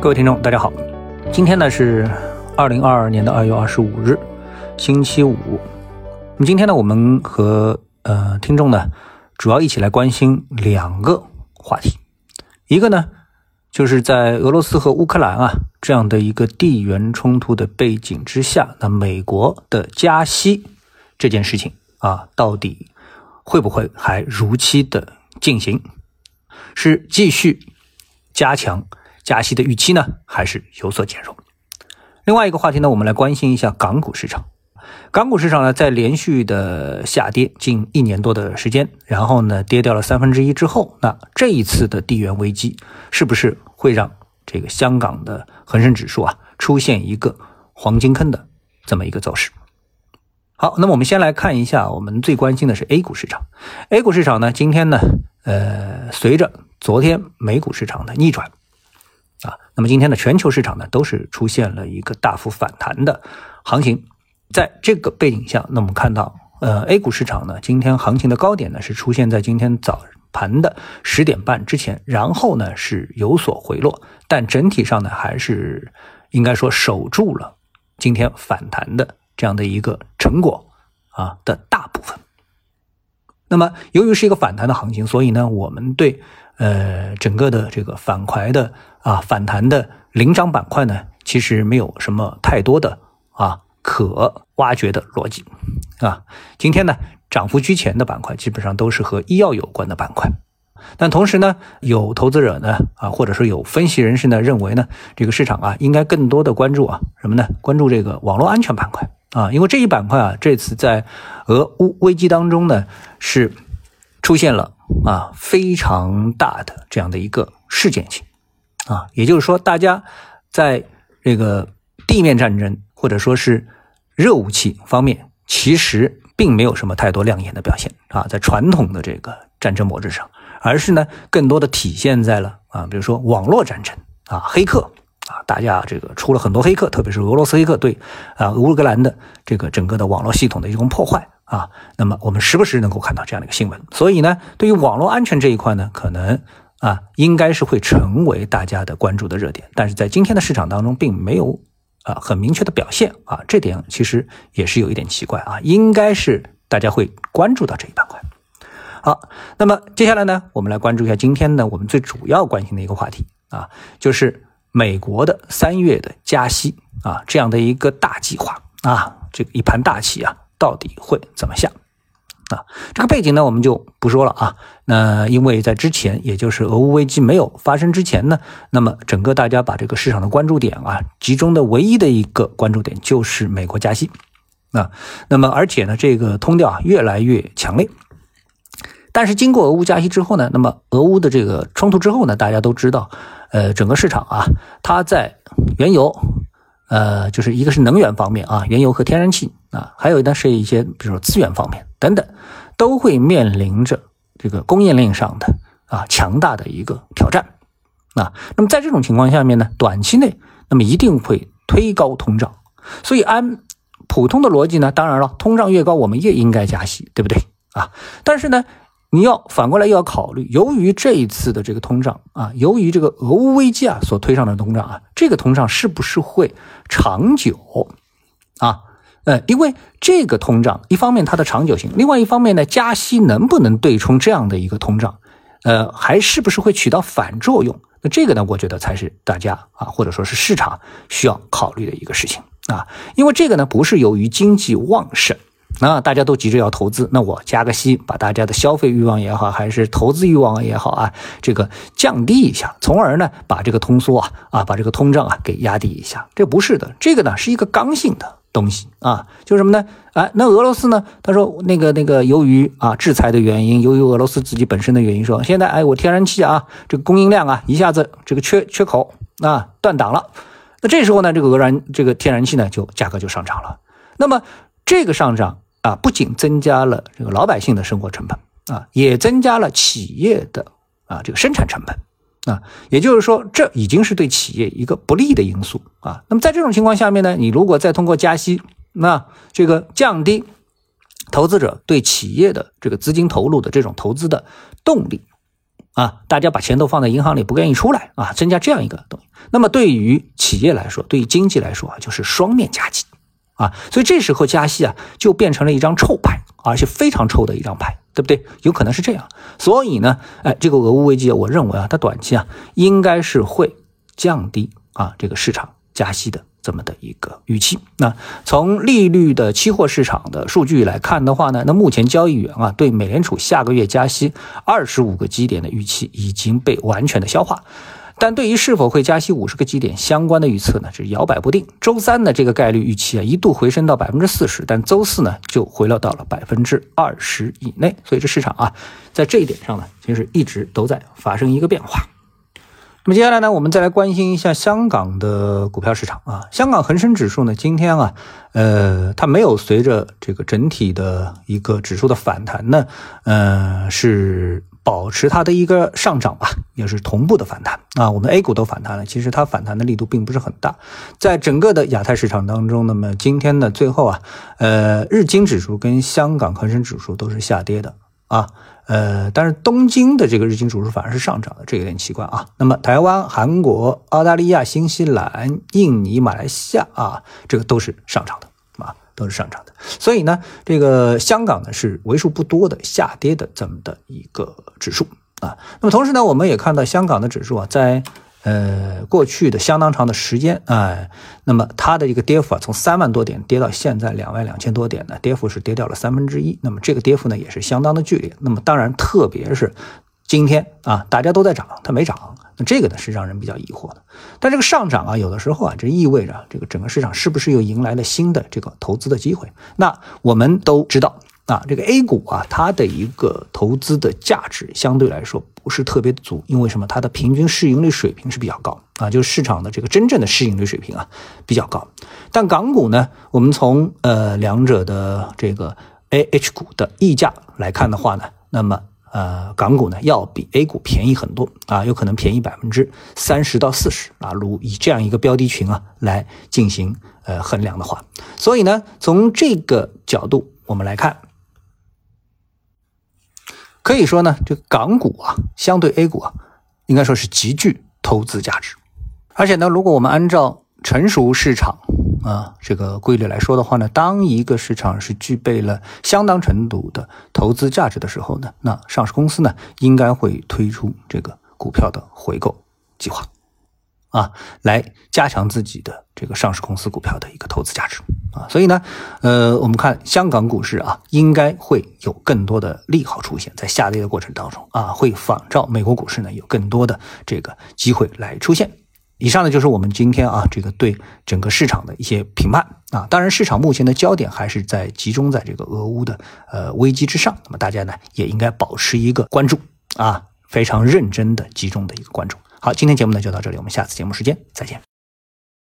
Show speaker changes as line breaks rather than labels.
各位听众，大家好，今天呢是二零二二年的二月二十五日，星期五。那么今天呢，我们和呃听众呢，主要一起来关心两个话题，一个呢就是在俄罗斯和乌克兰啊这样的一个地缘冲突的背景之下，那美国的加息这件事情啊，到底会不会还如期的进行？是继续加强？加息的预期呢，还是有所减弱。另外一个话题呢，我们来关心一下港股市场。港股市场呢，在连续的下跌近一年多的时间，然后呢，跌掉了三分之一之后，那这一次的地缘危机是不是会让这个香港的恒生指数啊出现一个黄金坑的这么一个走势？好，那么我们先来看一下，我们最关心的是 A 股市场。A 股市场呢，今天呢，呃，随着昨天美股市场的逆转。啊，那么今天的全球市场呢，都是出现了一个大幅反弹的行情。在这个背景下，那我们看到，呃，A 股市场呢，今天行情的高点呢，是出现在今天早盘的十点半之前，然后呢是有所回落，但整体上呢，还是应该说守住了今天反弹的这样的一个成果啊的大部分。那么，由于是一个反弹的行情，所以呢，我们对。呃，整个的这个反馈的啊反弹的领涨板块呢，其实没有什么太多的啊可挖掘的逻辑啊。今天呢，涨幅居前的板块基本上都是和医药有关的板块。但同时呢，有投资者呢啊，或者说有分析人士呢认为呢，这个市场啊应该更多的关注啊什么呢？关注这个网络安全板块啊，因为这一板块啊这次在俄乌危机当中呢是出现了。啊，非常大的这样的一个事件性，啊，也就是说，大家在这个地面战争或者说是热武器方面，其实并没有什么太多亮眼的表现啊，在传统的这个战争模式上，而是呢，更多的体现在了啊，比如说网络战争啊，黑客啊，大家这个出了很多黑客，特别是俄罗斯黑客对啊乌克兰的这个整个的网络系统的一种破坏。啊，那么我们时不时能够看到这样的一个新闻，所以呢，对于网络安全这一块呢，可能啊，应该是会成为大家的关注的热点，但是在今天的市场当中，并没有啊很明确的表现啊，这点其实也是有一点奇怪啊，应该是大家会关注到这一板块。好，那么接下来呢，我们来关注一下今天呢我们最主要关心的一个话题啊，就是美国的三月的加息啊这样的一个大计划啊，这个一盘大棋啊。到底会怎么下？啊，这个背景呢，我们就不说了啊。那因为在之前，也就是俄乌危机没有发生之前呢，那么整个大家把这个市场的关注点啊，集中的唯一的一个关注点就是美国加息啊。那么而且呢，这个通调啊越来越强烈。但是经过俄乌加息之后呢，那么俄乌的这个冲突之后呢，大家都知道，呃，整个市场啊，它在原油。呃，就是一个是能源方面啊，原油和天然气啊，还有呢是一些比如说资源方面等等，都会面临着这个供应链上的啊强大的一个挑战啊。那么在这种情况下面呢，短期内那么一定会推高通胀，所以按普通的逻辑呢，当然了，通胀越高，我们越应该加息，对不对啊？但是呢。你要反过来要考虑，由于这一次的这个通胀啊，由于这个俄乌危机啊所推上的通胀啊，这个通胀是不是会长久啊？呃，因为这个通胀一方面它的长久性，另外一方面呢，加息能不能对冲这样的一个通胀？呃，还是不是会起到反作用？那这个呢，我觉得才是大家啊，或者说是市场需要考虑的一个事情啊，因为这个呢，不是由于经济旺盛。那大家都急着要投资，那我加个息，把大家的消费欲望也好，还是投资欲望也好啊，这个降低一下，从而呢把这个通缩啊啊，把这个通胀啊给压低一下。这不是的，这个呢是一个刚性的东西啊，就是什么呢？哎，那俄罗斯呢？他说那个那个，由于啊制裁的原因，由于俄罗斯自己本身的原因，说现在哎我天然气啊这个供应量啊一下子这个缺缺口啊断档了，那这时候呢这个俄然这个天然气呢就价格就上涨了，那么。这个上涨啊，不仅增加了这个老百姓的生活成本啊，也增加了企业的啊这个生产成本啊，也就是说，这已经是对企业一个不利的因素啊。那么在这种情况下面呢，你如果再通过加息，那这个降低投资者对企业的这个资金投入的这种投资的动力啊，大家把钱都放在银行里不愿意出来啊，增加这样一个东西。那么对于企业来说，对于经济来说啊，就是双面夹击啊。所以这时候加息啊，就变成了一张臭牌，而且非常臭的一张牌，对不对？有可能是这样。所以呢，哎，这个俄乌危机，我认为啊，它短期啊，应该是会降低啊这个市场加息的。这么的一个预期。那从利率的期货市场的数据来看的话呢，那目前交易员啊对美联储下个月加息二十五个基点的预期已经被完全的消化，但对于是否会加息五十个基点相关的预测呢是摇摆不定。周三的这个概率预期啊一度回升到百分之四十，但周四呢就回落到了百分之二十以内。所以这市场啊在这一点上呢其实一直都在发生一个变化。那么接下来呢，我们再来关心一下香港的股票市场啊。香港恒生指数呢，今天啊，呃，它没有随着这个整体的一个指数的反弹呢，呃，是保持它的一个上涨吧，也是同步的反弹啊。我们 A 股都反弹了，其实它反弹的力度并不是很大。在整个的亚太市场当中，那么今天的最后啊，呃，日经指数跟香港恒生指数都是下跌的啊。呃，但是东京的这个日经指数反而是上涨的，这有点奇怪啊。那么台湾、韩国、澳大利亚、新西兰、印尼、马来西亚啊，这个都是上涨的啊，都是上涨的。所以呢，这个香港呢是为数不多的下跌的这么的一个指数啊。那么同时呢，我们也看到香港的指数啊，在。呃，过去的相当长的时间，哎，那么它的一个跌幅啊，从三万多点跌到现在两万两千多点呢，跌幅是跌掉了三分之一。那么这个跌幅呢，也是相当的剧烈。那么当然，特别是今天啊，大家都在涨，它没涨，那这个呢是让人比较疑惑的。但这个上涨啊，有的时候啊，这意味着这个整个市场是不是又迎来了新的这个投资的机会？那我们都知道。啊，这个 A 股啊，它的一个投资的价值相对来说不是特别足，因为什么？它的平均市盈率水平是比较高啊，就是市场的这个真正的市盈率水平啊比较高。但港股呢，我们从呃两者的这个 A H 股的溢价来看的话呢，那么呃港股呢要比 A 股便宜很多啊，有可能便宜百分之三十到四十啊。如以这样一个标的群啊来进行呃衡量的话，所以呢，从这个角度我们来看。可以说呢，这港股啊，相对 A 股啊，应该说是极具投资价值。而且呢，如果我们按照成熟市场啊这个规律来说的话呢，当一个市场是具备了相当程度的投资价值的时候呢，那上市公司呢应该会推出这个股票的回购计划。啊，来加强自己的这个上市公司股票的一个投资价值啊，所以呢，呃，我们看香港股市啊，应该会有更多的利好出现在下跌的过程当中啊，会仿照美国股市呢有更多的这个机会来出现。以上呢就是我们今天啊这个对整个市场的一些评判啊，当然市场目前的焦点还是在集中在这个俄乌的呃危机之上，那么大家呢也应该保持一个关注啊，非常认真的集中的一个关注。好，今天节目呢就到这里，我们下次节目时间再见。